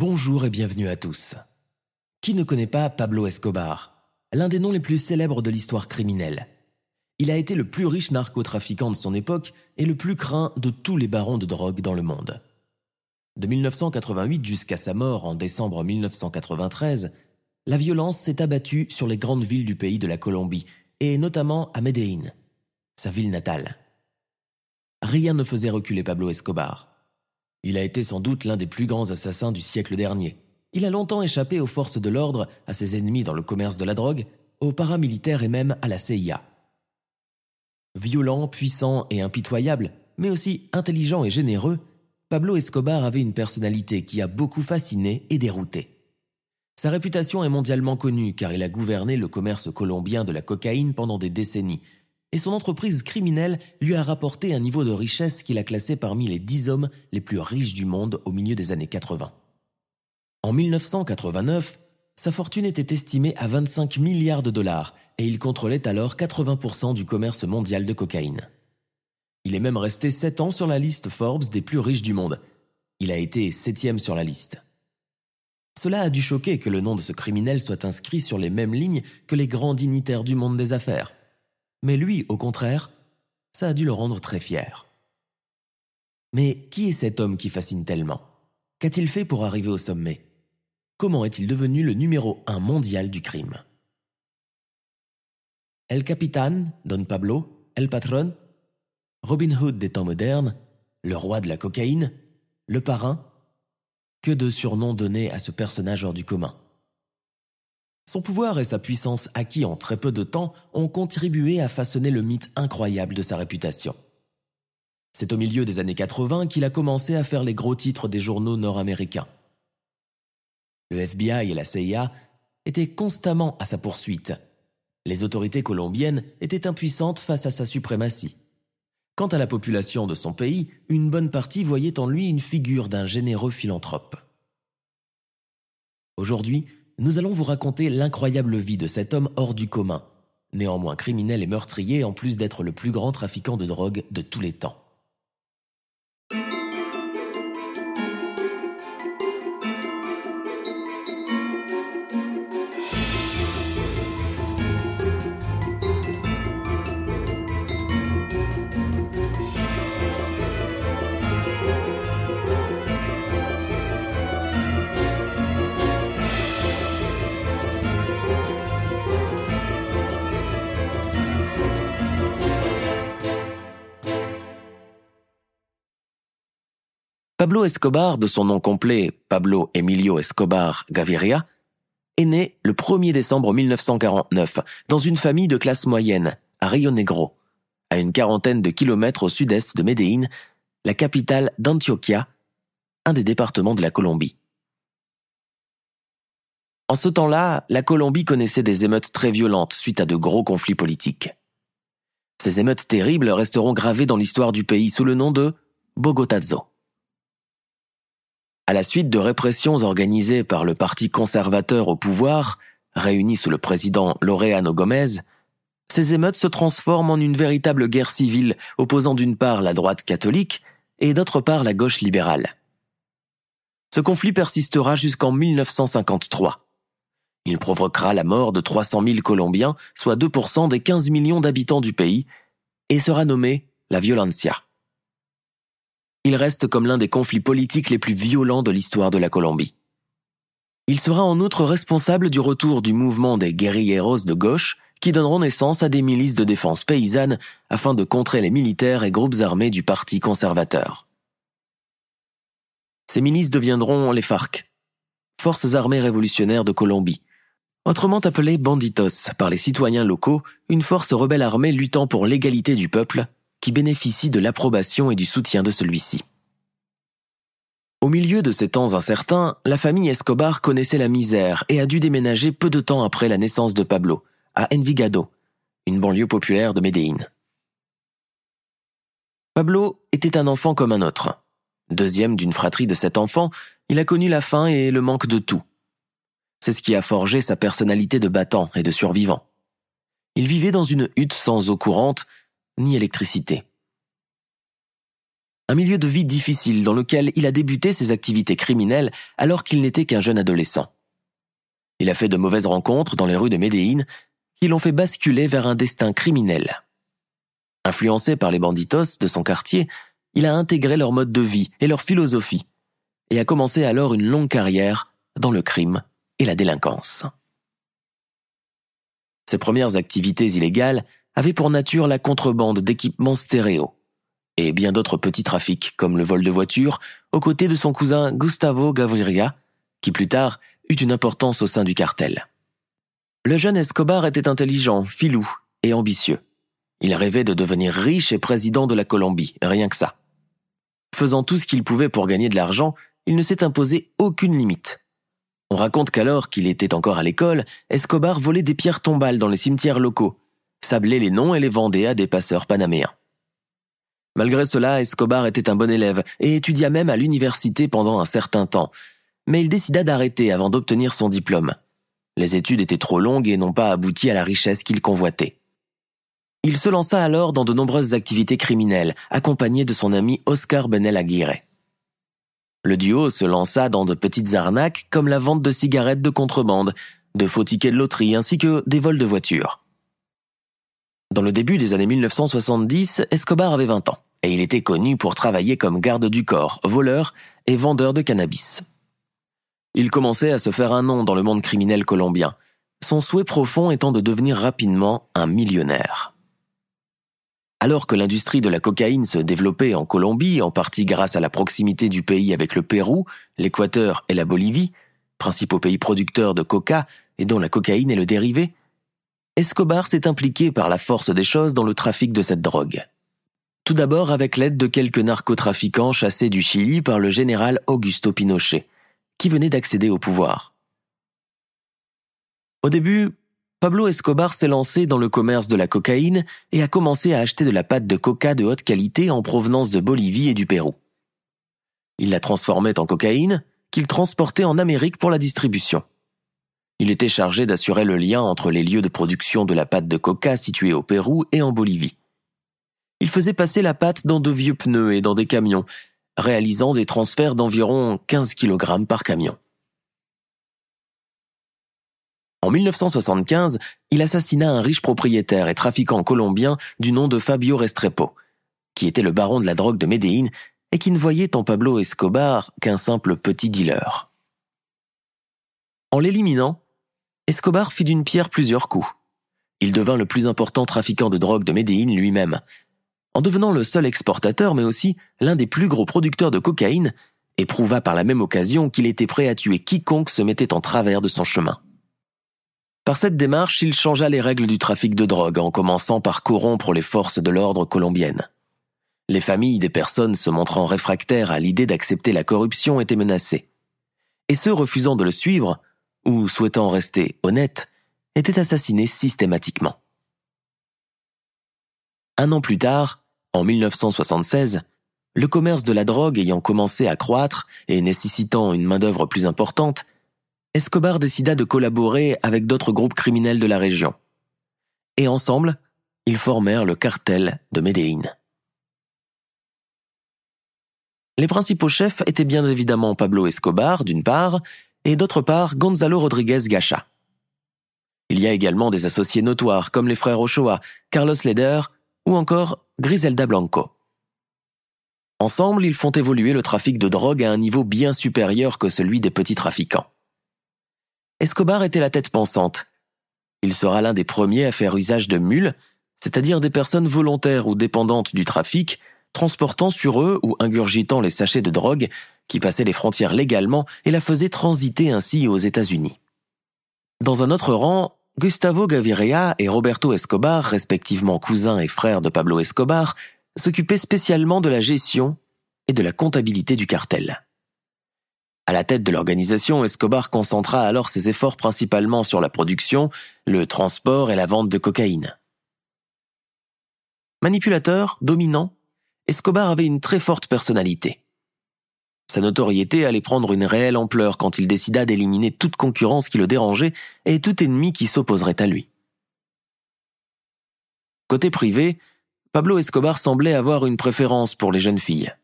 Bonjour et bienvenue à tous. Qui ne connaît pas Pablo Escobar, l'un des noms les plus célèbres de l'histoire criminelle? Il a été le plus riche narcotrafiquant de son époque et le plus craint de tous les barons de drogue dans le monde. De 1988 jusqu'à sa mort en décembre 1993, la violence s'est abattue sur les grandes villes du pays de la Colombie, et notamment à Medellín, sa ville natale. Rien ne faisait reculer Pablo Escobar. Il a été sans doute l'un des plus grands assassins du siècle dernier. Il a longtemps échappé aux forces de l'ordre, à ses ennemis dans le commerce de la drogue, aux paramilitaires et même à la CIA. Violent, puissant et impitoyable, mais aussi intelligent et généreux, Pablo Escobar avait une personnalité qui a beaucoup fasciné et dérouté. Sa réputation est mondialement connue car il a gouverné le commerce colombien de la cocaïne pendant des décennies, et son entreprise criminelle lui a rapporté un niveau de richesse qu'il a classé parmi les dix hommes les plus riches du monde au milieu des années 80. En 1989, sa fortune était estimée à 25 milliards de dollars et il contrôlait alors 80% du commerce mondial de cocaïne. Il est même resté 7 ans sur la liste Forbes des plus riches du monde. Il a été septième sur la liste. Cela a dû choquer que le nom de ce criminel soit inscrit sur les mêmes lignes que les grands dignitaires du monde des affaires. Mais lui, au contraire, ça a dû le rendre très fier. Mais qui est cet homme qui fascine tellement? Qu'a-t-il fait pour arriver au sommet? Comment est-il devenu le numéro un mondial du crime? El Capitan, Don Pablo, El Patron, Robin Hood des temps modernes, le roi de la cocaïne, le parrain, que de surnoms donnés à ce personnage hors du commun. Son pouvoir et sa puissance acquis en très peu de temps ont contribué à façonner le mythe incroyable de sa réputation. C'est au milieu des années 80 qu'il a commencé à faire les gros titres des journaux nord-américains. Le FBI et la CIA étaient constamment à sa poursuite. Les autorités colombiennes étaient impuissantes face à sa suprématie. Quant à la population de son pays, une bonne partie voyait en lui une figure d'un généreux philanthrope. Aujourd'hui, nous allons vous raconter l'incroyable vie de cet homme hors du commun, néanmoins criminel et meurtrier en plus d'être le plus grand trafiquant de drogue de tous les temps. Pablo Escobar, de son nom complet Pablo Emilio Escobar Gaviria, est né le 1er décembre 1949 dans une famille de classe moyenne à Rio Negro, à une quarantaine de kilomètres au sud-est de Medellín, la capitale d'Antioquia, un des départements de la Colombie. En ce temps-là, la Colombie connaissait des émeutes très violentes suite à de gros conflits politiques. Ces émeutes terribles resteront gravées dans l'histoire du pays sous le nom de Bogotazo. À la suite de répressions organisées par le parti conservateur au pouvoir, réuni sous le président Laureano Gomez, ces émeutes se transforment en une véritable guerre civile opposant d'une part la droite catholique et d'autre part la gauche libérale. Ce conflit persistera jusqu'en 1953. Il provoquera la mort de 300 000 Colombiens, soit 2% des 15 millions d'habitants du pays, et sera nommé la violencia. Il reste comme l'un des conflits politiques les plus violents de l'histoire de la Colombie. Il sera en outre responsable du retour du mouvement des guerrilleros de gauche qui donneront naissance à des milices de défense paysannes afin de contrer les militaires et groupes armés du Parti conservateur. Ces milices deviendront les FARC, Forces armées révolutionnaires de Colombie, autrement appelées banditos par les citoyens locaux, une force rebelle armée luttant pour l'égalité du peuple, qui bénéficie de l'approbation et du soutien de celui-ci. Au milieu de ces temps incertains, la famille Escobar connaissait la misère et a dû déménager peu de temps après la naissance de Pablo, à Envigado, une banlieue populaire de Medellín. Pablo était un enfant comme un autre. Deuxième d'une fratrie de sept enfants, il a connu la faim et le manque de tout. C'est ce qui a forgé sa personnalité de battant et de survivant. Il vivait dans une hutte sans eau courante ni électricité. Un milieu de vie difficile dans lequel il a débuté ses activités criminelles alors qu'il n'était qu'un jeune adolescent. Il a fait de mauvaises rencontres dans les rues de Médéine qui l'ont fait basculer vers un destin criminel. Influencé par les banditos de son quartier, il a intégré leur mode de vie et leur philosophie, et a commencé alors une longue carrière dans le crime et la délinquance. Ses premières activités illégales avaient pour nature la contrebande d'équipements stéréo et bien d'autres petits trafics comme le vol de voitures aux côtés de son cousin Gustavo Gaviria, qui plus tard eut une importance au sein du cartel. Le jeune Escobar était intelligent, filou et ambitieux. Il rêvait de devenir riche et président de la Colombie, rien que ça. Faisant tout ce qu'il pouvait pour gagner de l'argent, il ne s'est imposé aucune limite. On raconte qu'alors qu'il était encore à l'école, Escobar volait des pierres tombales dans les cimetières locaux, sablait les noms et les vendait à des passeurs panaméens. Malgré cela, Escobar était un bon élève et étudia même à l'université pendant un certain temps, mais il décida d'arrêter avant d'obtenir son diplôme. Les études étaient trop longues et n'ont pas abouti à la richesse qu'il convoitait. Il se lança alors dans de nombreuses activités criminelles, accompagné de son ami Oscar Benel Aguirre. Le duo se lança dans de petites arnaques comme la vente de cigarettes de contrebande, de faux tickets de loterie ainsi que des vols de voitures. Dans le début des années 1970, Escobar avait 20 ans et il était connu pour travailler comme garde du corps, voleur et vendeur de cannabis. Il commençait à se faire un nom dans le monde criminel colombien, son souhait profond étant de devenir rapidement un millionnaire. Alors que l'industrie de la cocaïne se développait en Colombie, en partie grâce à la proximité du pays avec le Pérou, l'Équateur et la Bolivie, principaux pays producteurs de coca et dont la cocaïne est le dérivé, Escobar s'est impliqué par la force des choses dans le trafic de cette drogue. Tout d'abord avec l'aide de quelques narcotrafiquants chassés du Chili par le général Augusto Pinochet, qui venait d'accéder au pouvoir. Au début, Pablo Escobar s'est lancé dans le commerce de la cocaïne et a commencé à acheter de la pâte de coca de haute qualité en provenance de Bolivie et du Pérou. Il la transformait en cocaïne qu'il transportait en Amérique pour la distribution. Il était chargé d'assurer le lien entre les lieux de production de la pâte de coca situés au Pérou et en Bolivie. Il faisait passer la pâte dans de vieux pneus et dans des camions, réalisant des transferts d'environ 15 kg par camion. En 1975, il assassina un riche propriétaire et trafiquant colombien du nom de Fabio Restrepo, qui était le baron de la drogue de Médéine et qui ne voyait en Pablo Escobar qu'un simple petit dealer. En l'éliminant, Escobar fit d'une pierre plusieurs coups. Il devint le plus important trafiquant de drogue de Médéine lui-même, en devenant le seul exportateur mais aussi l'un des plus gros producteurs de cocaïne, et prouva par la même occasion qu'il était prêt à tuer quiconque se mettait en travers de son chemin. Par cette démarche, il changea les règles du trafic de drogue en commençant par corrompre les forces de l'ordre colombiennes. Les familles des personnes se montrant réfractaires à l'idée d'accepter la corruption étaient menacées. Et ceux refusant de le suivre ou souhaitant rester honnêtes, étaient assassinés systématiquement. Un an plus tard, en 1976, le commerce de la drogue ayant commencé à croître et nécessitant une main-d'œuvre plus importante, Escobar décida de collaborer avec d'autres groupes criminels de la région. Et ensemble, ils formèrent le cartel de Medellín. Les principaux chefs étaient bien évidemment Pablo Escobar, d'une part, et d'autre part Gonzalo Rodriguez Gacha. Il y a également des associés notoires comme les frères Ochoa, Carlos Leder ou encore Griselda Blanco. Ensemble, ils font évoluer le trafic de drogue à un niveau bien supérieur que celui des petits trafiquants. Escobar était la tête pensante, Il sera l'un des premiers à faire usage de mules, c'est-à-dire des personnes volontaires ou dépendantes du trafic, transportant sur eux ou ingurgitant les sachets de drogue qui passaient les frontières légalement et la faisaient transiter ainsi aux États-Unis. Dans un autre rang, Gustavo Gaviria et Roberto Escobar, respectivement cousins et frères de Pablo Escobar, s'occupaient spécialement de la gestion et de la comptabilité du cartel. À la tête de l'organisation, Escobar concentra alors ses efforts principalement sur la production, le transport et la vente de cocaïne. Manipulateur, dominant, Escobar avait une très forte personnalité. Sa notoriété allait prendre une réelle ampleur quand il décida d'éliminer toute concurrence qui le dérangeait et tout ennemi qui s'opposerait à lui. Côté privé, Pablo Escobar semblait avoir une préférence pour les jeunes filles.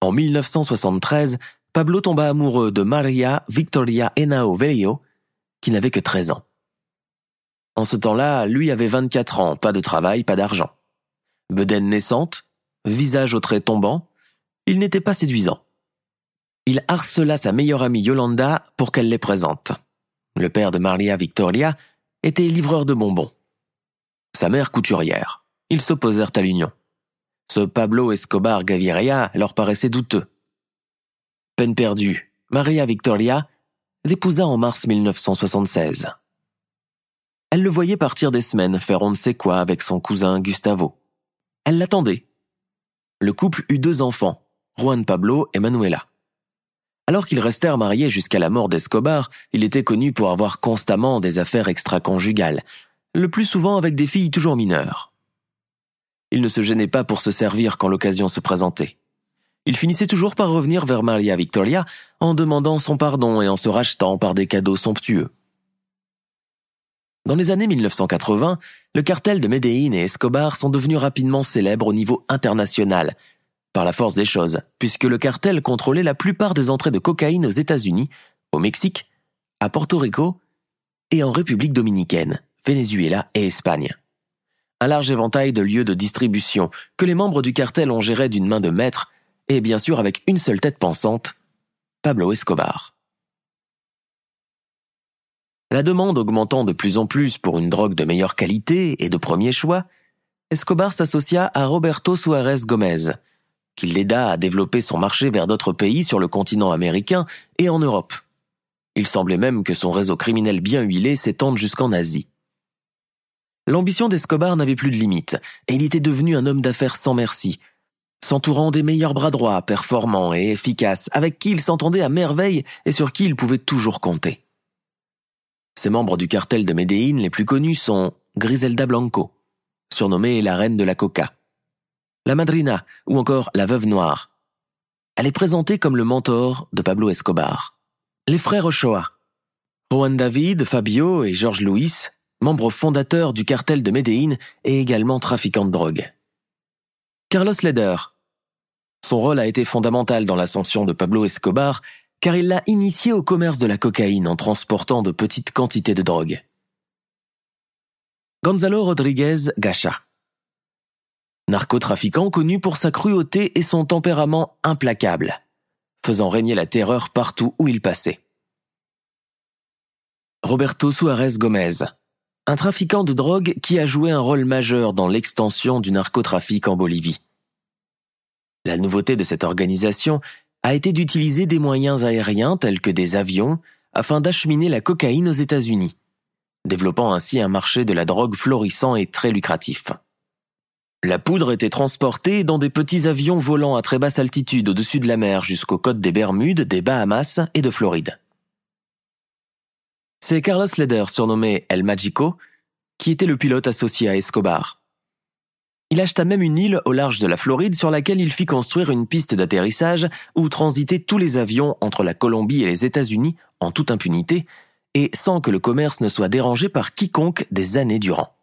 En 1973, Pablo tomba amoureux de Maria Victoria Henao Velio, qui n'avait que 13 ans. En ce temps-là, lui avait 24 ans, pas de travail, pas d'argent. Bedaine naissante, visage au trait tombant, il n'était pas séduisant. Il harcela sa meilleure amie Yolanda pour qu'elle les présente. Le père de Maria Victoria était livreur de bonbons. Sa mère couturière. Ils s'opposèrent à l'union. Ce Pablo Escobar Gaviria leur paraissait douteux. Peine perdue, Maria Victoria l'épousa en mars 1976. Elle le voyait partir des semaines faire on ne sait quoi avec son cousin Gustavo. Elle l'attendait. Le couple eut deux enfants, Juan Pablo et Manuela. Alors qu'ils restèrent mariés jusqu'à la mort d'Escobar, il était connu pour avoir constamment des affaires extra-conjugales, le plus souvent avec des filles toujours mineures. Il ne se gênait pas pour se servir quand l'occasion se présentait. Il finissait toujours par revenir vers Maria Victoria en demandant son pardon et en se rachetant par des cadeaux somptueux. Dans les années 1980, le cartel de Medellín et Escobar sont devenus rapidement célèbres au niveau international, par la force des choses, puisque le cartel contrôlait la plupart des entrées de cocaïne aux États-Unis, au Mexique, à Porto Rico et en République dominicaine, Venezuela et Espagne. Un large éventail de lieux de distribution que les membres du cartel ont géré d'une main de maître, et bien sûr avec une seule tête pensante, Pablo Escobar. La demande augmentant de plus en plus pour une drogue de meilleure qualité et de premier choix, Escobar s'associa à Roberto Suarez Gomez, qui l'aida à développer son marché vers d'autres pays sur le continent américain et en Europe. Il semblait même que son réseau criminel bien huilé s'étende jusqu'en Asie. L'ambition d'Escobar n'avait plus de limites, et il était devenu un homme d'affaires sans merci, s'entourant des meilleurs bras droits, performants et efficaces, avec qui il s'entendait à merveille et sur qui il pouvait toujours compter. Ces membres du cartel de Medellín les plus connus sont Griselda Blanco, surnommée la reine de la coca, la madrina ou encore la veuve noire. Elle est présentée comme le mentor de Pablo Escobar. Les frères Ochoa, Juan David, Fabio et George Luis, membres fondateurs du cartel de Medellín et également trafiquants de drogue. Carlos Leder. Son rôle a été fondamental dans l'ascension de Pablo Escobar car il l'a initié au commerce de la cocaïne en transportant de petites quantités de drogue. Gonzalo Rodriguez Gacha. Narcotrafiquant connu pour sa cruauté et son tempérament implacable, faisant régner la terreur partout où il passait. Roberto Suarez Gomez, un trafiquant de drogue qui a joué un rôle majeur dans l'extension du narcotrafic en Bolivie. La nouveauté de cette organisation a été d'utiliser des moyens aériens tels que des avions afin d'acheminer la cocaïne aux États-Unis, développant ainsi un marché de la drogue florissant et très lucratif. La poudre était transportée dans des petits avions volant à très basse altitude au-dessus de la mer jusqu'aux côtes des Bermudes, des Bahamas et de Floride. C'est Carlos Leder, surnommé El Magico, qui était le pilote associé à Escobar. Il acheta même une île au large de la Floride sur laquelle il fit construire une piste d'atterrissage où transitaient tous les avions entre la Colombie et les États-Unis en toute impunité et sans que le commerce ne soit dérangé par quiconque des années durant.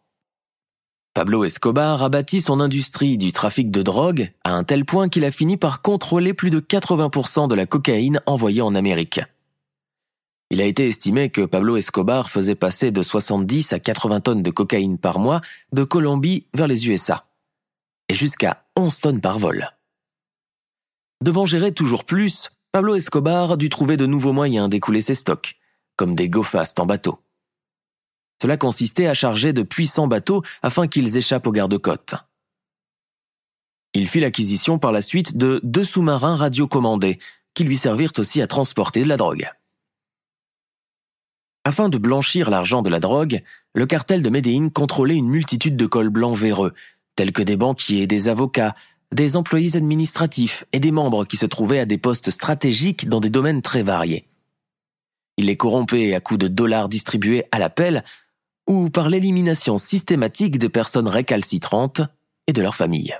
Pablo Escobar a bâti son industrie du trafic de drogue à un tel point qu'il a fini par contrôler plus de 80% de la cocaïne envoyée en Amérique. Il a été estimé que Pablo Escobar faisait passer de 70 à 80 tonnes de cocaïne par mois de Colombie vers les USA et jusqu'à 11 tonnes par vol. Devant gérer toujours plus, Pablo Escobar dut trouver de nouveaux moyens d'écouler ses stocks, comme des go fast en bateau. Cela consistait à charger de puissants bateaux afin qu'ils échappent aux gardes-côtes. Il fit l'acquisition par la suite de deux sous-marins radiocommandés, qui lui servirent aussi à transporter de la drogue. Afin de blanchir l'argent de la drogue, le cartel de Médéine contrôlait une multitude de cols blancs véreux, tels que des banquiers, des avocats, des employés administratifs et des membres qui se trouvaient à des postes stratégiques dans des domaines très variés. Il les corrompait à coups de dollars distribués à l'appel ou par l'élimination systématique des personnes récalcitrantes et de leurs familles.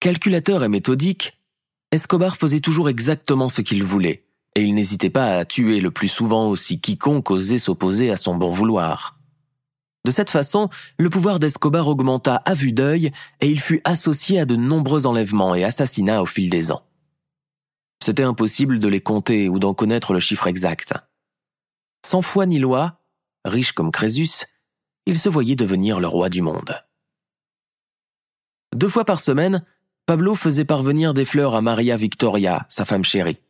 Calculateur et méthodique, Escobar faisait toujours exactement ce qu'il voulait, et il n'hésitait pas à tuer le plus souvent aussi quiconque osait s'opposer à son bon vouloir. De cette façon, le pouvoir d'Escobar augmenta à vue d'œil et il fut associé à de nombreux enlèvements et assassinats au fil des ans. C'était impossible de les compter ou d'en connaître le chiffre exact. Sans foi ni loi, riche comme Crésus, il se voyait devenir le roi du monde. Deux fois par semaine, Pablo faisait parvenir des fleurs à Maria Victoria, sa femme chérie.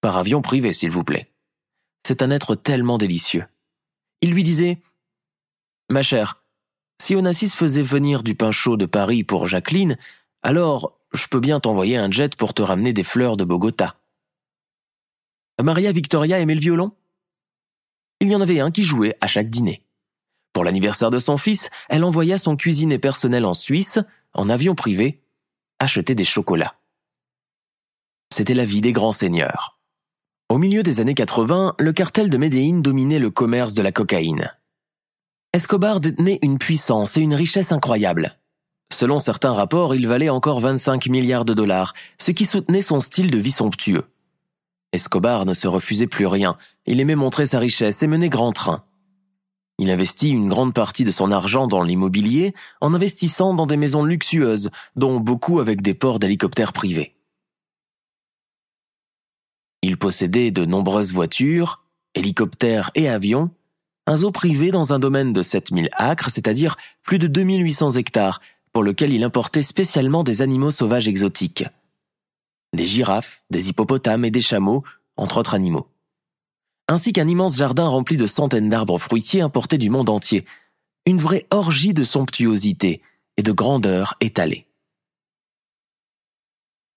Par avion privé, s'il vous plaît. C'est un être tellement délicieux. Il lui disait Ma chère, si Onassis faisait venir du pain chaud de Paris pour Jacqueline, alors je peux bien t'envoyer un jet pour te ramener des fleurs de Bogota. Maria Victoria aimait le violon? Il y en avait un qui jouait à chaque dîner. Pour l'anniversaire de son fils, elle envoya son cuisinier personnel en Suisse, en avion privé, acheter des chocolats. C'était la vie des grands seigneurs. Au milieu des années 80, le cartel de Médéine dominait le commerce de la cocaïne. Escobar détenait une puissance et une richesse incroyables. Selon certains rapports, il valait encore 25 milliards de dollars, ce qui soutenait son style de vie somptueux. Escobar ne se refusait plus rien, il aimait montrer sa richesse et mener grand train. Il investit une grande partie de son argent dans l'immobilier en investissant dans des maisons luxueuses, dont beaucoup avec des ports d'hélicoptères privés. Il possédait de nombreuses voitures, hélicoptères et avions, un zoo privé dans un domaine de 7000 acres, c'est-à-dire plus de 2800 hectares, pour lequel il importait spécialement des animaux sauvages exotiques. Des girafes, des hippopotames et des chameaux, entre autres animaux. Ainsi qu'un immense jardin rempli de centaines d'arbres fruitiers importés du monde entier. Une vraie orgie de somptuosité et de grandeur étalée.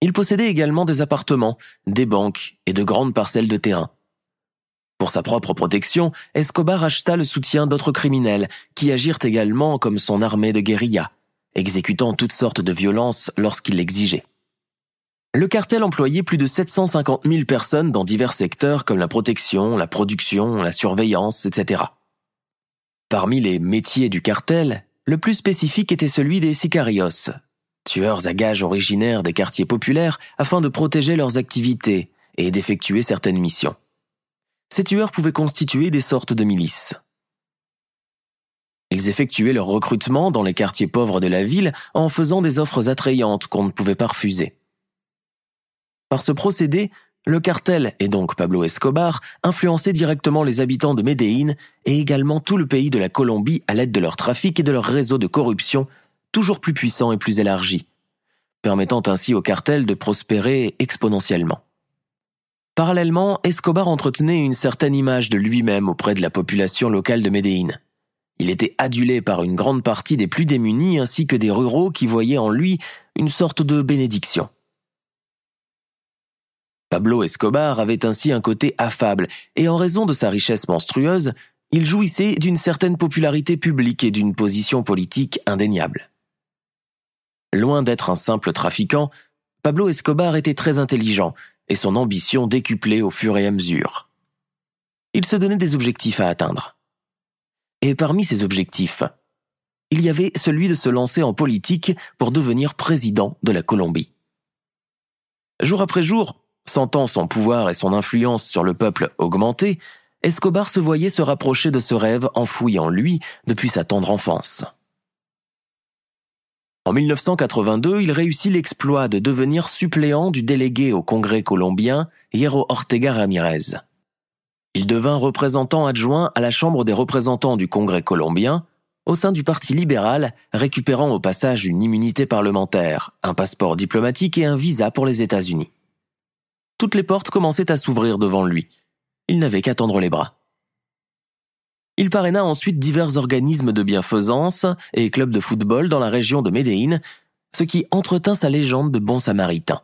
Il possédait également des appartements, des banques et de grandes parcelles de terrain. Pour sa propre protection, Escobar acheta le soutien d'autres criminels qui agirent également comme son armée de guérilla, exécutant toutes sortes de violences lorsqu'il l'exigeait. Le cartel employait plus de 750 000 personnes dans divers secteurs comme la protection, la production, la surveillance, etc. Parmi les métiers du cartel, le plus spécifique était celui des sicarios, tueurs à gages originaires des quartiers populaires afin de protéger leurs activités et d'effectuer certaines missions ces tueurs pouvaient constituer des sortes de milices. Ils effectuaient leur recrutement dans les quartiers pauvres de la ville en faisant des offres attrayantes qu'on ne pouvait pas refuser. Par ce procédé, le cartel, et donc Pablo Escobar, influençait directement les habitants de Médéine et également tout le pays de la Colombie à l'aide de leur trafic et de leur réseau de corruption toujours plus puissant et plus élargi, permettant ainsi au cartel de prospérer exponentiellement. Parallèlement, Escobar entretenait une certaine image de lui-même auprès de la population locale de Médéine. Il était adulé par une grande partie des plus démunis ainsi que des ruraux qui voyaient en lui une sorte de bénédiction. Pablo Escobar avait ainsi un côté affable, et en raison de sa richesse monstrueuse, il jouissait d'une certaine popularité publique et d'une position politique indéniable. Loin d'être un simple trafiquant, Pablo Escobar était très intelligent, et son ambition décuplée au fur et à mesure. Il se donnait des objectifs à atteindre. Et parmi ces objectifs, il y avait celui de se lancer en politique pour devenir président de la Colombie. Jour après jour, sentant son pouvoir et son influence sur le peuple augmenter, Escobar se voyait se rapprocher de ce rêve enfoui en lui depuis sa tendre enfance. En 1982, il réussit l'exploit de devenir suppléant du délégué au Congrès colombien, Hierro Ortega Ramirez. Il devint représentant adjoint à la Chambre des représentants du Congrès colombien, au sein du Parti libéral, récupérant au passage une immunité parlementaire, un passeport diplomatique et un visa pour les États-Unis. Toutes les portes commençaient à s'ouvrir devant lui. Il n'avait qu'à tendre les bras. Il parraina ensuite divers organismes de bienfaisance et clubs de football dans la région de Médéine, ce qui entretint sa légende de bon samaritain.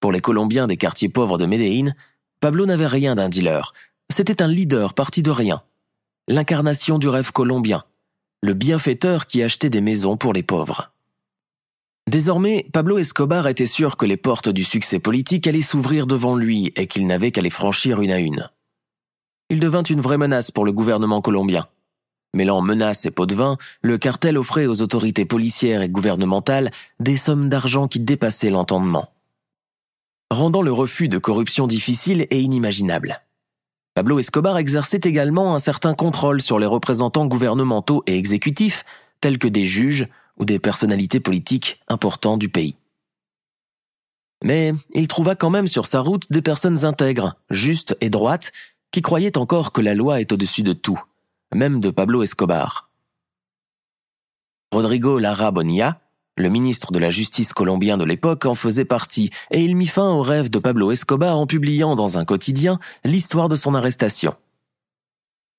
Pour les Colombiens des quartiers pauvres de Médéine, Pablo n'avait rien d'un dealer. C'était un leader parti de rien. L'incarnation du rêve colombien. Le bienfaiteur qui achetait des maisons pour les pauvres. Désormais, Pablo Escobar était sûr que les portes du succès politique allaient s'ouvrir devant lui et qu'il n'avait qu'à les franchir une à une. Il devint une vraie menace pour le gouvernement colombien. Mêlant menaces et pots de vin, le cartel offrait aux autorités policières et gouvernementales des sommes d'argent qui dépassaient l'entendement. Rendant le refus de corruption difficile et inimaginable. Pablo Escobar exerçait également un certain contrôle sur les représentants gouvernementaux et exécutifs, tels que des juges, ou des personnalités politiques importantes du pays. Mais il trouva quand même sur sa route des personnes intègres, justes et droites, qui croyaient encore que la loi est au-dessus de tout, même de Pablo Escobar. Rodrigo Lara Bonilla, le ministre de la Justice colombien de l'époque, en faisait partie, et il mit fin au rêve de Pablo Escobar en publiant dans un quotidien l'histoire de son arrestation.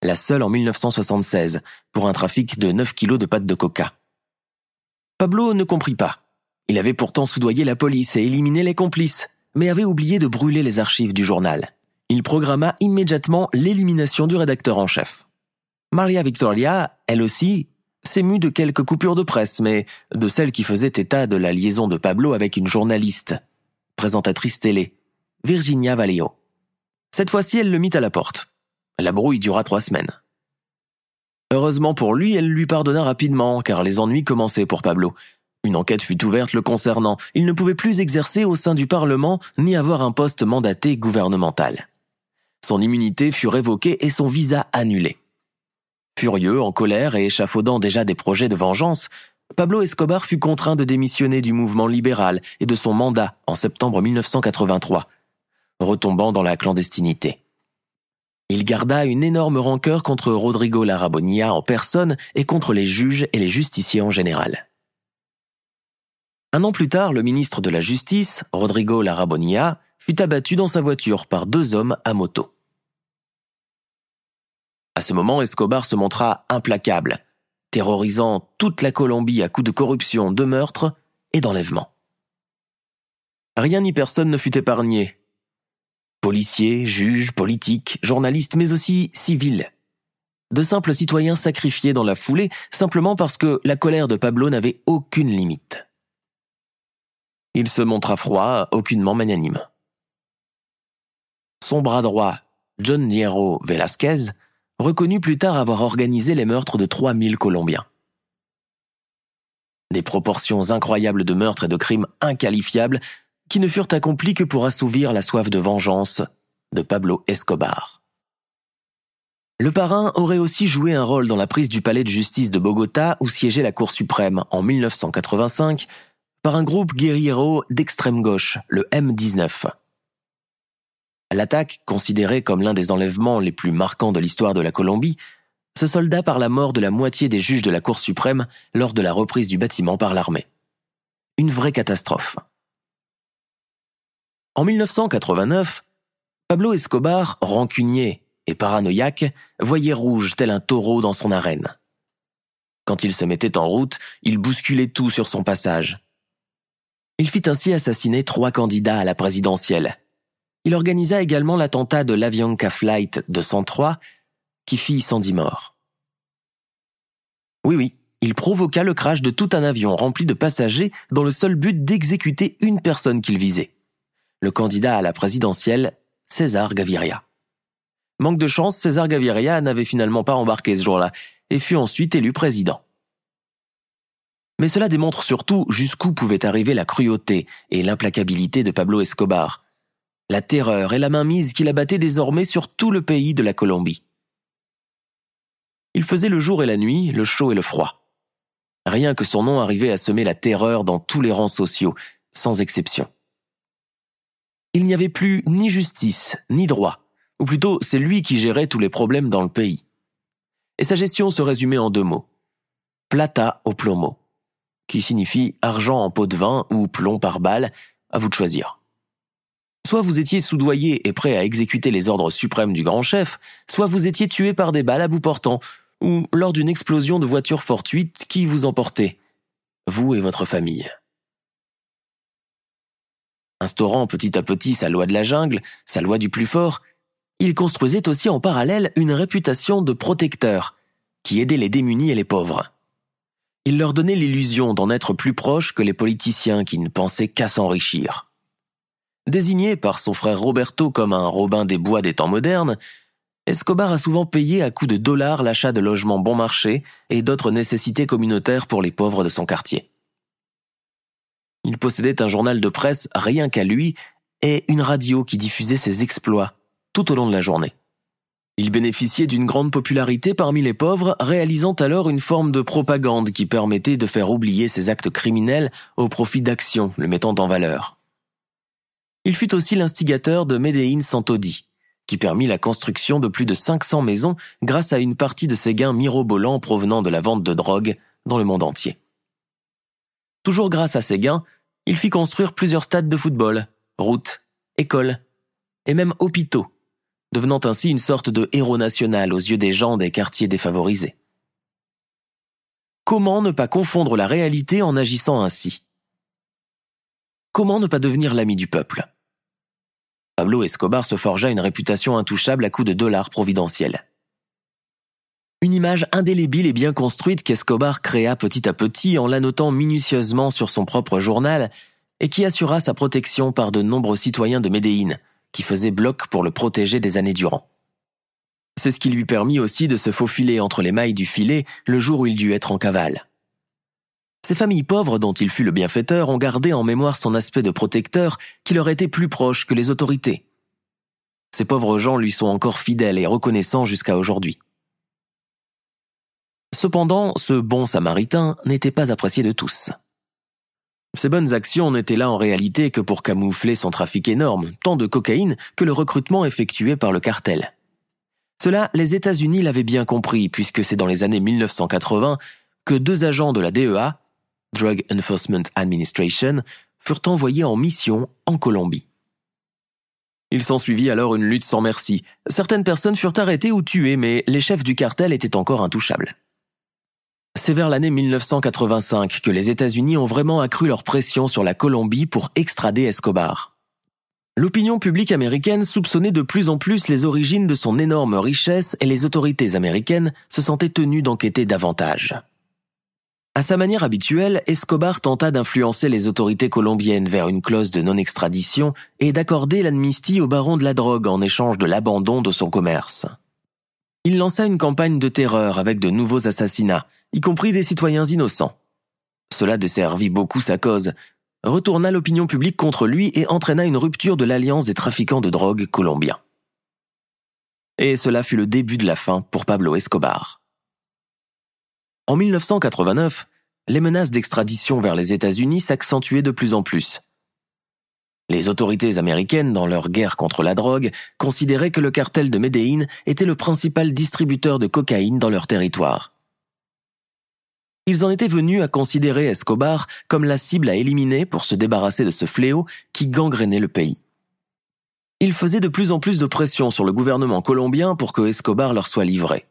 La seule en 1976, pour un trafic de 9 kilos de pâte de coca. Pablo ne comprit pas. Il avait pourtant soudoyé la police et éliminé les complices, mais avait oublié de brûler les archives du journal. Il programma immédiatement l'élimination du rédacteur en chef. Maria Victoria, elle aussi, s'émut de quelques coupures de presse, mais de celles qui faisaient état de la liaison de Pablo avec une journaliste, présentatrice télé, Virginia Valeo. Cette fois-ci, elle le mit à la porte. La brouille dura trois semaines. Heureusement pour lui, elle lui pardonna rapidement, car les ennuis commençaient pour Pablo. Une enquête fut ouverte le concernant. Il ne pouvait plus exercer au sein du Parlement ni avoir un poste mandaté gouvernemental. Son immunité fut révoquée et son visa annulé. Furieux, en colère et échafaudant déjà des projets de vengeance, Pablo Escobar fut contraint de démissionner du mouvement libéral et de son mandat en septembre 1983, retombant dans la clandestinité. Il garda une énorme rancœur contre Rodrigo Larabonia en personne et contre les juges et les justiciers en général. Un an plus tard, le ministre de la Justice, Rodrigo Larabonia, fut abattu dans sa voiture par deux hommes à moto. À ce moment, Escobar se montra implacable, terrorisant toute la Colombie à coups de corruption, de meurtre et d'enlèvement. Rien ni personne ne fut épargné, Policiers, juges, politiques, journalistes, mais aussi civils. De simples citoyens sacrifiés dans la foulée simplement parce que la colère de Pablo n'avait aucune limite. Il se montra froid, aucunement magnanime. Son bras droit, John Niero Velasquez, reconnut plus tard avoir organisé les meurtres de 3000 Colombiens. Des proportions incroyables de meurtres et de crimes inqualifiables qui ne furent accomplis que pour assouvir la soif de vengeance de Pablo Escobar. Le parrain aurait aussi joué un rôle dans la prise du palais de justice de Bogota où siégeait la Cour suprême en 1985 par un groupe guerriero d'extrême gauche, le M19. L'attaque, considérée comme l'un des enlèvements les plus marquants de l'histoire de la Colombie, se solda par la mort de la moitié des juges de la Cour suprême lors de la reprise du bâtiment par l'armée. Une vraie catastrophe. En 1989, Pablo Escobar, rancunier et paranoïaque, voyait rouge tel un taureau dans son arène. Quand il se mettait en route, il bousculait tout sur son passage. Il fit ainsi assassiner trois candidats à la présidentielle. Il organisa également l'attentat de l'Avianca Flight 203, qui fit 110 morts. Oui, oui, il provoqua le crash de tout un avion rempli de passagers dans le seul but d'exécuter une personne qu'il visait le candidat à la présidentielle, César Gaviria. Manque de chance, César Gaviria n'avait finalement pas embarqué ce jour-là et fut ensuite élu président. Mais cela démontre surtout jusqu'où pouvait arriver la cruauté et l'implacabilité de Pablo Escobar, la terreur et la mainmise qu'il abattait désormais sur tout le pays de la Colombie. Il faisait le jour et la nuit, le chaud et le froid. Rien que son nom arrivait à semer la terreur dans tous les rangs sociaux, sans exception il n'y avait plus ni justice, ni droit. Ou plutôt, c'est lui qui gérait tous les problèmes dans le pays. Et sa gestion se résumait en deux mots. Plata au plomo, qui signifie argent en pot de vin ou plomb par balle, à vous de choisir. Soit vous étiez soudoyé et prêt à exécuter les ordres suprêmes du grand chef, soit vous étiez tué par des balles à bout portant, ou lors d'une explosion de voiture fortuite qui vous emportait, vous et votre famille. Instaurant petit à petit sa loi de la jungle, sa loi du plus fort, il construisait aussi en parallèle une réputation de protecteur, qui aidait les démunis et les pauvres. Il leur donnait l'illusion d'en être plus proche que les politiciens qui ne pensaient qu'à s'enrichir. Désigné par son frère Roberto comme un Robin des Bois des temps modernes, Escobar a souvent payé à coups de dollars l'achat de logements bon marché et d'autres nécessités communautaires pour les pauvres de son quartier. Il possédait un journal de presse rien qu'à lui et une radio qui diffusait ses exploits tout au long de la journée. Il bénéficiait d'une grande popularité parmi les pauvres, réalisant alors une forme de propagande qui permettait de faire oublier ses actes criminels au profit d'actions le mettant en valeur. Il fut aussi l'instigateur de Medellín Santodi, qui permit la construction de plus de 500 maisons grâce à une partie de ses gains mirobolants provenant de la vente de drogue dans le monde entier. Toujours grâce à ses gains, il fit construire plusieurs stades de football, routes, écoles et même hôpitaux, devenant ainsi une sorte de héros national aux yeux des gens des quartiers défavorisés. Comment ne pas confondre la réalité en agissant ainsi? Comment ne pas devenir l'ami du peuple? Pablo Escobar se forgea une réputation intouchable à coups de dollars providentiels. Une image indélébile et bien construite qu'Escobar créa petit à petit en l'annotant minutieusement sur son propre journal et qui assura sa protection par de nombreux citoyens de Médéine, qui faisaient bloc pour le protéger des années durant. C'est ce qui lui permit aussi de se faufiler entre les mailles du filet le jour où il dut être en cavale. Ces familles pauvres dont il fut le bienfaiteur ont gardé en mémoire son aspect de protecteur qui leur était plus proche que les autorités. Ces pauvres gens lui sont encore fidèles et reconnaissants jusqu'à aujourd'hui. Cependant, ce bon samaritain n'était pas apprécié de tous. Ses bonnes actions n'étaient là en réalité que pour camoufler son trafic énorme, tant de cocaïne que le recrutement effectué par le cartel. Cela, les États-Unis l'avaient bien compris, puisque c'est dans les années 1980 que deux agents de la DEA, Drug Enforcement Administration, furent envoyés en mission en Colombie. Il s'ensuivit alors une lutte sans merci. Certaines personnes furent arrêtées ou tuées, mais les chefs du cartel étaient encore intouchables. C'est vers l'année 1985 que les États-Unis ont vraiment accru leur pression sur la Colombie pour extrader Escobar. L'opinion publique américaine soupçonnait de plus en plus les origines de son énorme richesse et les autorités américaines se sentaient tenues d'enquêter davantage. À sa manière habituelle, Escobar tenta d'influencer les autorités colombiennes vers une clause de non-extradition et d'accorder l'amnistie au baron de la drogue en échange de l'abandon de son commerce. Il lança une campagne de terreur avec de nouveaux assassinats, y compris des citoyens innocents. Cela desservit beaucoup sa cause, retourna l'opinion publique contre lui et entraîna une rupture de l'alliance des trafiquants de drogue colombiens. Et cela fut le début de la fin pour Pablo Escobar. En 1989, les menaces d'extradition vers les États-Unis s'accentuaient de plus en plus. Les autorités américaines, dans leur guerre contre la drogue, considéraient que le cartel de Medellín était le principal distributeur de cocaïne dans leur territoire. Ils en étaient venus à considérer Escobar comme la cible à éliminer pour se débarrasser de ce fléau qui gangrénait le pays. Ils faisaient de plus en plus de pression sur le gouvernement colombien pour que Escobar leur soit livré.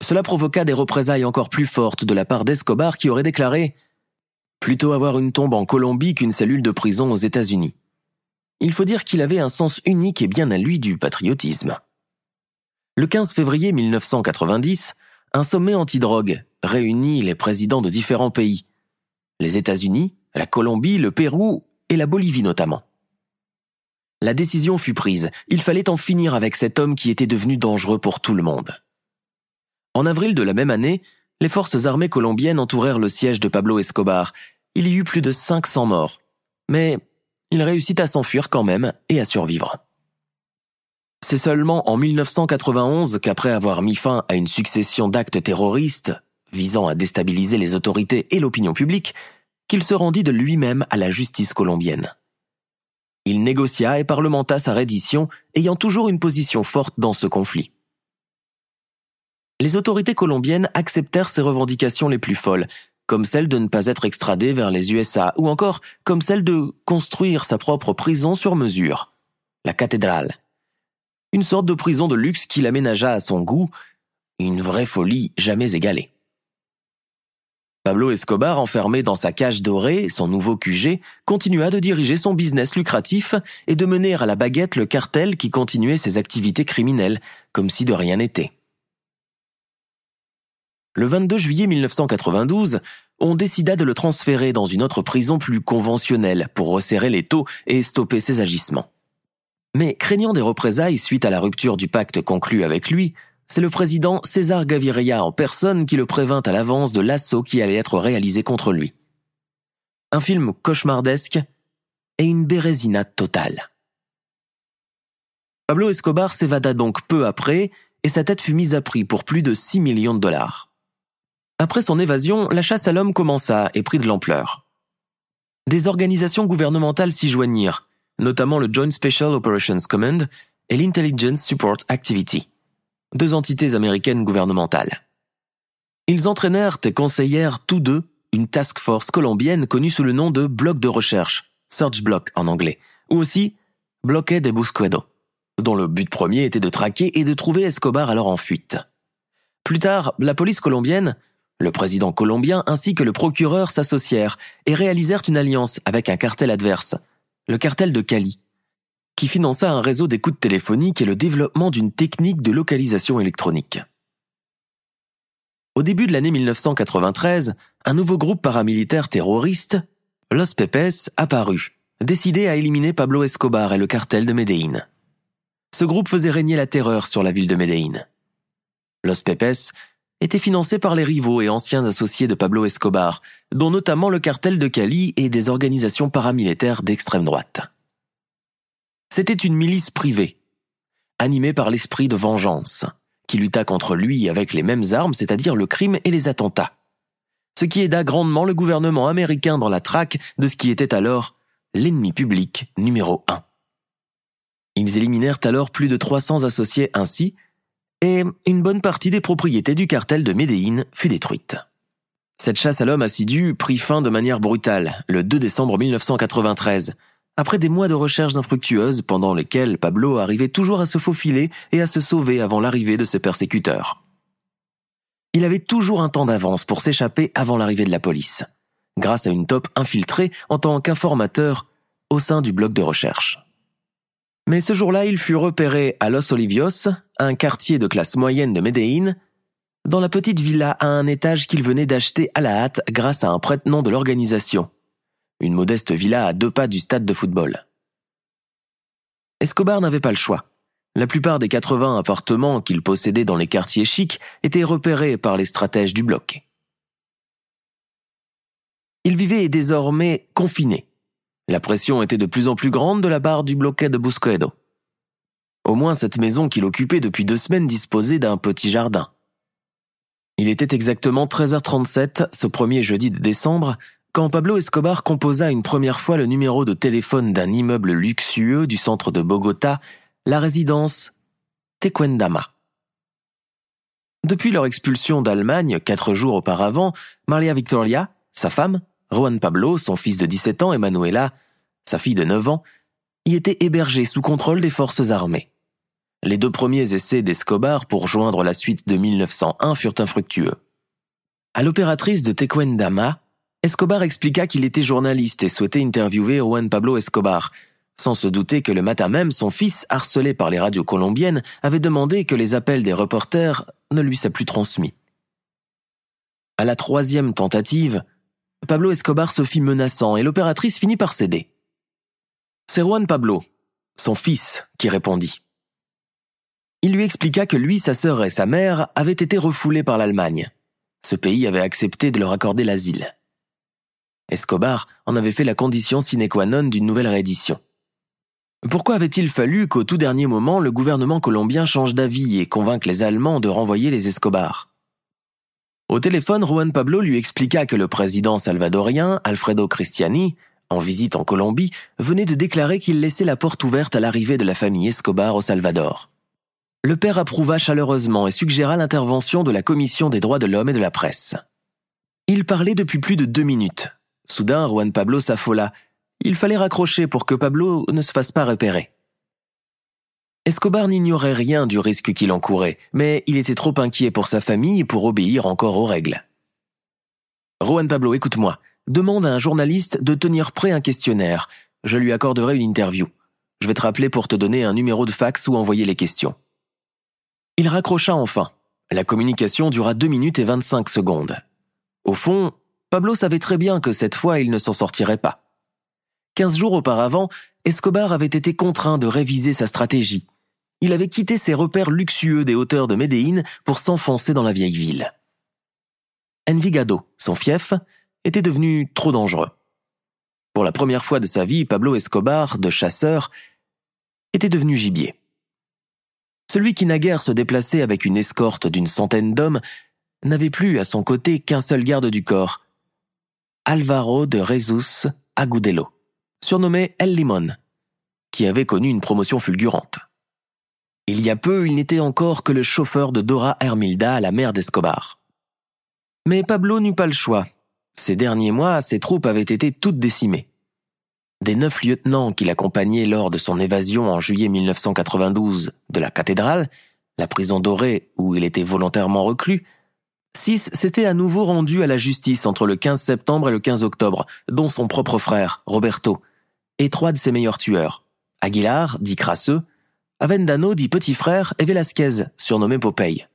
Cela provoqua des représailles encore plus fortes de la part d'Escobar qui aurait déclaré Plutôt avoir une tombe en Colombie qu'une cellule de prison aux États-Unis. Il faut dire qu'il avait un sens unique et bien à lui du patriotisme. Le 15 février 1990, un sommet antidrogue réunit les présidents de différents pays, les États-Unis, la Colombie, le Pérou et la Bolivie notamment. La décision fut prise, il fallait en finir avec cet homme qui était devenu dangereux pour tout le monde. En avril de la même année, les forces armées colombiennes entourèrent le siège de Pablo Escobar. Il y eut plus de 500 morts. Mais il réussit à s'enfuir quand même et à survivre. C'est seulement en 1991 qu'après avoir mis fin à une succession d'actes terroristes visant à déstabiliser les autorités et l'opinion publique, qu'il se rendit de lui-même à la justice colombienne. Il négocia et parlementa sa reddition, ayant toujours une position forte dans ce conflit les autorités colombiennes acceptèrent ses revendications les plus folles, comme celle de ne pas être extradé vers les USA, ou encore comme celle de construire sa propre prison sur mesure, la cathédrale. Une sorte de prison de luxe qu'il aménagea à son goût, une vraie folie jamais égalée. Pablo Escobar, enfermé dans sa cage dorée, son nouveau QG, continua de diriger son business lucratif et de mener à la baguette le cartel qui continuait ses activités criminelles, comme si de rien n'était. Le 22 juillet 1992, on décida de le transférer dans une autre prison plus conventionnelle pour resserrer les taux et stopper ses agissements. Mais craignant des représailles suite à la rupture du pacte conclu avec lui, c'est le président César Gaviria en personne qui le prévint à l'avance de l'assaut qui allait être réalisé contre lui. Un film cauchemardesque et une bérésinade totale. Pablo Escobar s'évada donc peu après et sa tête fut mise à prix pour plus de 6 millions de dollars. Après son évasion, la chasse à l'homme commença et prit de l'ampleur. Des organisations gouvernementales s'y joignirent, notamment le Joint Special Operations Command et l'Intelligence Support Activity deux entités américaines gouvernementales. Ils entraînèrent et conseillèrent tous deux une task force colombienne connue sous le nom de Bloc de recherche, Search Block en anglais, ou aussi Bloque de Busquedo, dont le but premier était de traquer et de trouver Escobar alors en fuite. Plus tard, la police colombienne, le président colombien ainsi que le procureur s'associèrent et réalisèrent une alliance avec un cartel adverse, le cartel de Cali, qui finança un réseau d'écoute téléphonique et le développement d'une technique de localisation électronique. Au début de l'année 1993, un nouveau groupe paramilitaire terroriste, Los Pepes, apparut, décidé à éliminer Pablo Escobar et le cartel de Medellín. Ce groupe faisait régner la terreur sur la ville de Medellín. Los Pepes était financé par les rivaux et anciens associés de Pablo Escobar, dont notamment le cartel de Cali et des organisations paramilitaires d'extrême droite. C'était une milice privée, animée par l'esprit de vengeance, qui lutta contre lui avec les mêmes armes, c'est-à-dire le crime et les attentats. Ce qui aida grandement le gouvernement américain dans la traque de ce qui était alors l'ennemi public numéro un. Ils éliminèrent alors plus de 300 associés ainsi, et une bonne partie des propriétés du cartel de Médéine fut détruite. Cette chasse à l'homme assidu prit fin de manière brutale le 2 décembre 1993, après des mois de recherches infructueuses pendant lesquelles Pablo arrivait toujours à se faufiler et à se sauver avant l'arrivée de ses persécuteurs. Il avait toujours un temps d'avance pour s'échapper avant l'arrivée de la police, grâce à une top infiltrée en tant qu'informateur au sein du bloc de recherche. Mais ce jour-là, il fut repéré à Los Olivios, un quartier de classe moyenne de Medellín, dans la petite villa à un étage qu'il venait d'acheter à la hâte grâce à un prête-nom de l'organisation, une modeste villa à deux pas du stade de football. Escobar n'avait pas le choix. La plupart des 80 appartements qu'il possédait dans les quartiers chics étaient repérés par les stratèges du bloc. Il vivait désormais confiné. La pression était de plus en plus grande de la part du bloquet de Busquedo. Au moins cette maison qu'il occupait depuis deux semaines disposait d'un petit jardin. Il était exactement 13h37 ce premier jeudi de décembre quand Pablo Escobar composa une première fois le numéro de téléphone d'un immeuble luxueux du centre de Bogota, la résidence Tequendama. Depuis leur expulsion d'Allemagne quatre jours auparavant, Maria Victoria, sa femme, Juan Pablo, son fils de 17 ans, et Manuela, sa fille de 9 ans, y étaient hébergés sous contrôle des forces armées. Les deux premiers essais d'Escobar pour joindre la suite de 1901 furent infructueux. À l'opératrice de Tequendama, Escobar expliqua qu'il était journaliste et souhaitait interviewer Juan Pablo Escobar, sans se douter que le matin même, son fils, harcelé par les radios colombiennes, avait demandé que les appels des reporters ne lui soient plus transmis. À la troisième tentative, Pablo Escobar se fit menaçant et l'opératrice finit par céder. C'est Juan Pablo, son fils, qui répondit. Il lui expliqua que lui, sa sœur et sa mère avaient été refoulés par l'Allemagne. Ce pays avait accepté de leur accorder l'asile. Escobar en avait fait la condition sine qua non d'une nouvelle réédition. Pourquoi avait-il fallu qu'au tout dernier moment le gouvernement colombien change d'avis et convainque les Allemands de renvoyer les Escobar Au téléphone, Juan Pablo lui expliqua que le président salvadorien, Alfredo Cristiani, en visite en Colombie, venait de déclarer qu'il laissait la porte ouverte à l'arrivée de la famille Escobar au Salvador. Le père approuva chaleureusement et suggéra l'intervention de la Commission des droits de l'homme et de la presse. Il parlait depuis plus de deux minutes, Soudain, Juan Pablo s'affola. Il fallait raccrocher pour que Pablo ne se fasse pas repérer. Escobar n'ignorait rien du risque qu'il encourait, mais il était trop inquiet pour sa famille pour obéir encore aux règles. Juan Pablo, écoute-moi. Demande à un journaliste de tenir prêt un questionnaire. Je lui accorderai une interview. Je vais te rappeler pour te donner un numéro de fax ou envoyer les questions. Il raccrocha enfin. La communication dura 2 minutes et 25 secondes. Au fond, Pablo savait très bien que cette fois il ne s'en sortirait pas. Quinze jours auparavant, Escobar avait été contraint de réviser sa stratégie. Il avait quitté ses repères luxueux des hauteurs de Médéine pour s'enfoncer dans la vieille ville. Envigado, son fief, était devenu trop dangereux. Pour la première fois de sa vie, Pablo Escobar, de chasseur, était devenu gibier. Celui qui naguère se déplaçait avec une escorte d'une centaine d'hommes n'avait plus à son côté qu'un seul garde du corps, Alvaro de Rezus Agudelo, surnommé El Limon, qui avait connu une promotion fulgurante. Il y a peu, il n'était encore que le chauffeur de Dora Hermilda la mer d'Escobar. Mais Pablo n'eut pas le choix. Ces derniers mois, ses troupes avaient été toutes décimées. Des neuf lieutenants qui l'accompagnaient lors de son évasion en juillet 1992 de la cathédrale, la prison dorée où il était volontairement reclus, six s'étaient à nouveau rendus à la justice entre le 15 septembre et le 15 octobre, dont son propre frère, Roberto, et trois de ses meilleurs tueurs, Aguilar, dit Crasseux, Avendano, dit Petit Frère, et Velasquez, surnommé Popeye.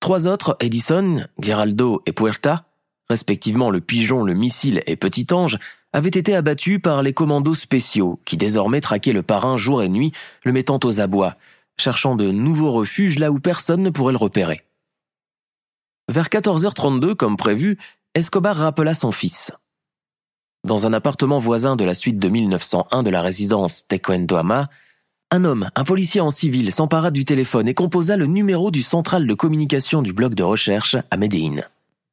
Trois autres, Edison, Geraldo et Puerta, respectivement le pigeon, le missile et Petit Ange, avaient été abattus par les commandos spéciaux qui désormais traquaient le parrain jour et nuit, le mettant aux abois, cherchant de nouveaux refuges là où personne ne pourrait le repérer. Vers 14h32, comme prévu, Escobar rappela son fils. Dans un appartement voisin de la suite de 1901 de la résidence Tecuendoama, un homme, un policier en civil, s'empara du téléphone et composa le numéro du central de communication du bloc de recherche à Médéine.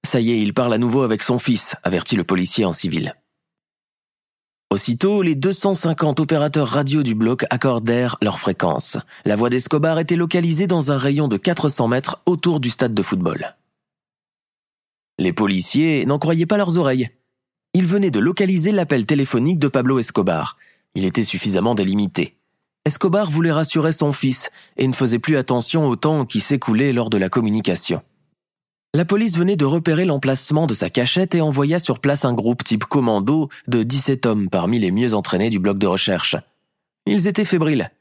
Ça y est, il parle à nouveau avec son fils, avertit le policier en civil. Aussitôt, les 250 opérateurs radio du bloc accordèrent leur fréquence. La voix d'Escobar était localisée dans un rayon de 400 mètres autour du stade de football. Les policiers n'en croyaient pas leurs oreilles. Ils venaient de localiser l'appel téléphonique de Pablo Escobar. Il était suffisamment délimité. Escobar voulait rassurer son fils et ne faisait plus attention au temps qui s'écoulait lors de la communication. La police venait de repérer l'emplacement de sa cachette et envoya sur place un groupe type commando de 17 hommes parmi les mieux entraînés du bloc de recherche. Ils étaient fébriles.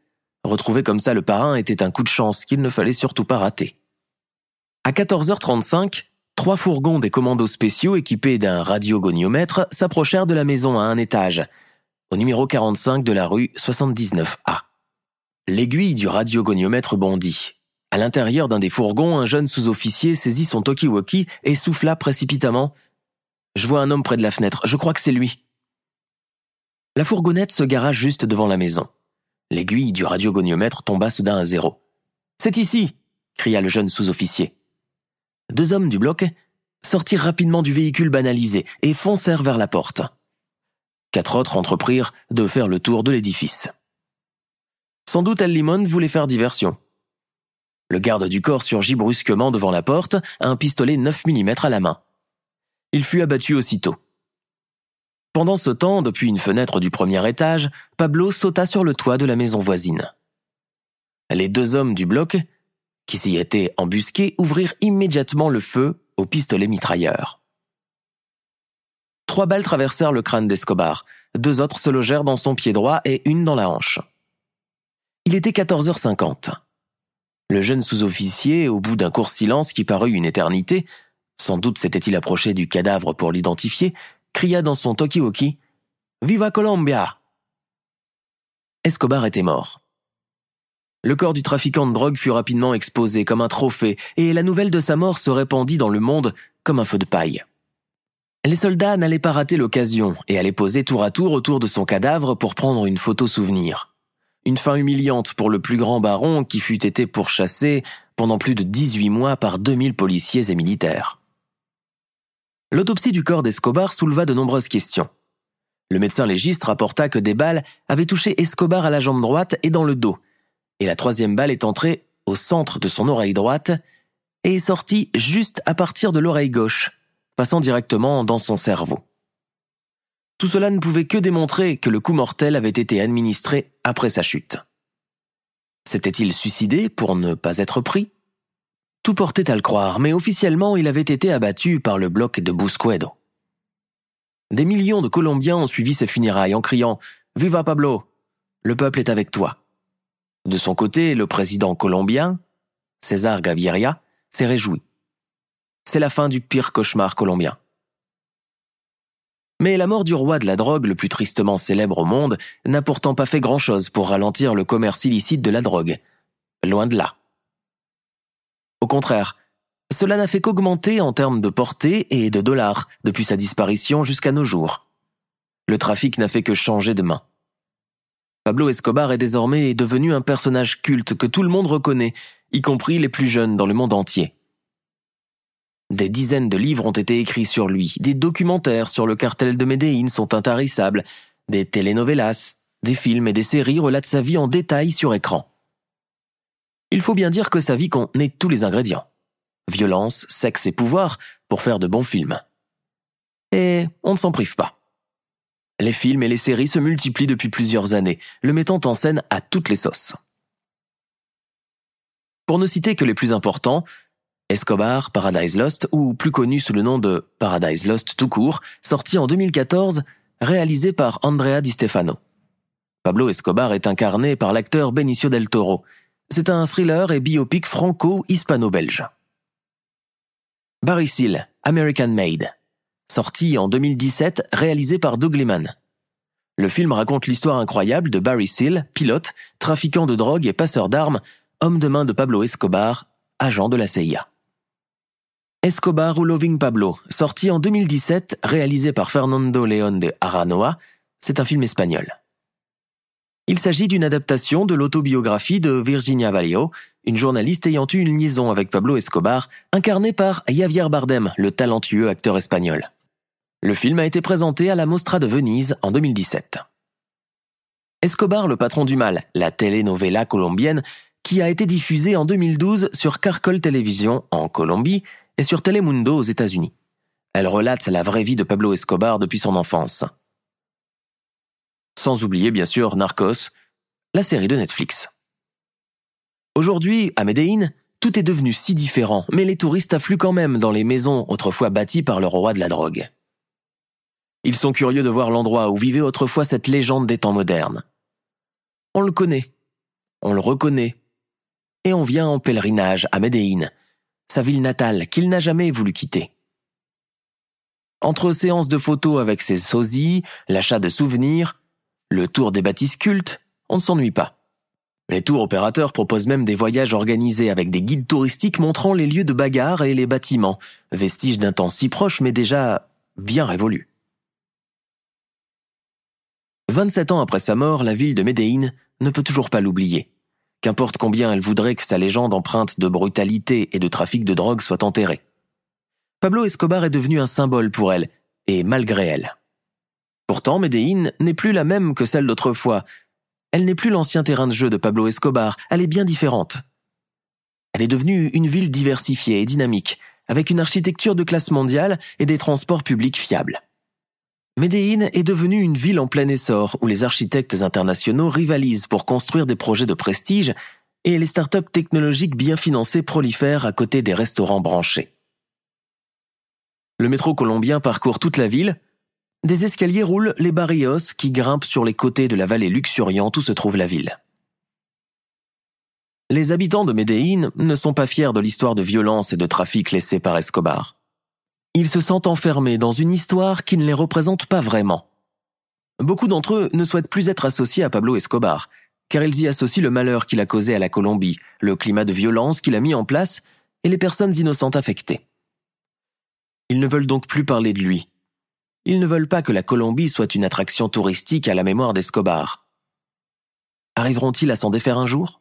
Retrouver comme ça le parrain était un coup de chance qu'il ne fallait surtout pas rater. À 14h35, trois fourgons des commandos spéciaux équipés d'un radiogoniomètre s'approchèrent de la maison à un étage, au numéro 45 de la rue 79A. L'aiguille du radiogoniomètre bondit. À l'intérieur d'un des fourgons, un jeune sous-officier saisit son talkie-walkie et souffla précipitamment. Je vois un homme près de la fenêtre, je crois que c'est lui. La fourgonnette se gara juste devant la maison. L'aiguille du radiogoniomètre tomba soudain à zéro. C'est ici cria le jeune sous-officier. Deux hommes du bloc sortirent rapidement du véhicule banalisé et foncèrent vers la porte. Quatre autres entreprirent de faire le tour de l'édifice. Sans doute El Limon voulait faire diversion. Le garde du corps surgit brusquement devant la porte, un pistolet 9 mm à la main. Il fut abattu aussitôt. Pendant ce temps, depuis une fenêtre du premier étage, Pablo sauta sur le toit de la maison voisine. Les deux hommes du bloc, qui s'y étaient embusqués, ouvrirent immédiatement le feu au pistolet mitrailleur. Trois balles traversèrent le crâne d'Escobar, deux autres se logèrent dans son pied droit et une dans la hanche. Il était 14h50. Le jeune sous-officier, au bout d'un court silence qui parut une éternité, sans doute s'était-il approché du cadavre pour l'identifier, cria dans son talkie-walkie Viva Colombia Escobar était mort. Le corps du trafiquant de drogue fut rapidement exposé comme un trophée, et la nouvelle de sa mort se répandit dans le monde comme un feu de paille. Les soldats n'allaient pas rater l'occasion et allaient poser tour à tour autour de son cadavre pour prendre une photo souvenir. Une fin humiliante pour le plus grand baron qui fut été pourchassé pendant plus de 18 mois par 2000 policiers et militaires. L'autopsie du corps d'Escobar souleva de nombreuses questions. Le médecin légiste rapporta que des balles avaient touché Escobar à la jambe droite et dans le dos, et la troisième balle est entrée au centre de son oreille droite et est sortie juste à partir de l'oreille gauche, passant directement dans son cerveau. Tout cela ne pouvait que démontrer que le coup mortel avait été administré après sa chute. S'était-il suicidé pour ne pas être pris? Tout portait à le croire, mais officiellement il avait été abattu par le bloc de Busquedo. Des millions de Colombiens ont suivi ses funérailles en criant Viva Pablo Le peuple est avec toi. De son côté, le président colombien, César Gaviria, s'est réjoui. C'est la fin du pire cauchemar colombien. Mais la mort du roi de la drogue le plus tristement célèbre au monde n'a pourtant pas fait grand-chose pour ralentir le commerce illicite de la drogue. Loin de là. Au contraire, cela n'a fait qu'augmenter en termes de portée et de dollars depuis sa disparition jusqu'à nos jours. Le trafic n'a fait que changer de main. Pablo Escobar est désormais devenu un personnage culte que tout le monde reconnaît, y compris les plus jeunes dans le monde entier. Des dizaines de livres ont été écrits sur lui, des documentaires sur le cartel de Medellín sont intarissables, des telenovelas, des films et des séries relatent sa vie en détail sur écran. Il faut bien dire que sa vie contenait tous les ingrédients violence, sexe et pouvoir pour faire de bons films. Et on ne s'en prive pas. Les films et les séries se multiplient depuis plusieurs années, le mettant en scène à toutes les sauces. Pour ne citer que les plus importants, Escobar, Paradise Lost, ou plus connu sous le nom de Paradise Lost tout court, sorti en 2014, réalisé par Andrea Di Stefano. Pablo Escobar est incarné par l'acteur Benicio del Toro. C'est un thriller et biopic franco-hispano-belge. Barry Seal, American Made. Sorti en 2017, réalisé par Doug Liman. Le film raconte l'histoire incroyable de Barry Seal, pilote, trafiquant de drogue et passeur d'armes, homme de main de Pablo Escobar, agent de la CIA. Escobar ou Loving Pablo, sorti en 2017, réalisé par Fernando León de Aranoa, c'est un film espagnol. Il s'agit d'une adaptation de l'autobiographie de Virginia Vallejo, une journaliste ayant eu une liaison avec Pablo Escobar, incarnée par Javier Bardem, le talentueux acteur espagnol. Le film a été présenté à la Mostra de Venise en 2017. Escobar, le patron du mal, la telenovela colombienne, qui a été diffusée en 2012 sur Carcol Television en Colombie et sur Telemundo aux États-Unis. Elle relate la vraie vie de Pablo Escobar depuis son enfance. Sans oublier bien sûr Narcos, la série de Netflix. Aujourd'hui, à Medellín, tout est devenu si différent, mais les touristes affluent quand même dans les maisons autrefois bâties par le roi de la drogue. Ils sont curieux de voir l'endroit où vivait autrefois cette légende des temps modernes. On le connaît, on le reconnaît, et on vient en pèlerinage à Medellín, sa ville natale qu'il n'a jamais voulu quitter. Entre séances de photos avec ses sosies, l'achat de souvenirs, le tour des bâtisses cultes, on ne s'ennuie pas. Les tours opérateurs proposent même des voyages organisés avec des guides touristiques montrant les lieux de bagarre et les bâtiments, vestiges d'un temps si proche mais déjà bien révolu. 27 ans après sa mort, la ville de Médéine ne peut toujours pas l'oublier. Qu'importe combien elle voudrait que sa légende empreinte de brutalité et de trafic de drogue soit enterrée. Pablo Escobar est devenu un symbole pour elle, et malgré elle. Pourtant, Medellín n'est plus la même que celle d'autrefois. Elle n'est plus l'ancien terrain de jeu de Pablo Escobar, elle est bien différente. Elle est devenue une ville diversifiée et dynamique, avec une architecture de classe mondiale et des transports publics fiables. Medellín est devenue une ville en plein essor où les architectes internationaux rivalisent pour construire des projets de prestige et les startups technologiques bien financées prolifèrent à côté des restaurants branchés. Le métro colombien parcourt toute la ville, des escaliers roulent les barrios qui grimpent sur les côtés de la vallée luxuriante où se trouve la ville. Les habitants de Medellín ne sont pas fiers de l'histoire de violence et de trafic laissée par Escobar. Ils se sentent enfermés dans une histoire qui ne les représente pas vraiment. Beaucoup d'entre eux ne souhaitent plus être associés à Pablo Escobar, car ils y associent le malheur qu'il a causé à la Colombie, le climat de violence qu'il a mis en place et les personnes innocentes affectées. Ils ne veulent donc plus parler de lui, ils ne veulent pas que la Colombie soit une attraction touristique à la mémoire d'Escobar. Arriveront-ils à s'en défaire un jour?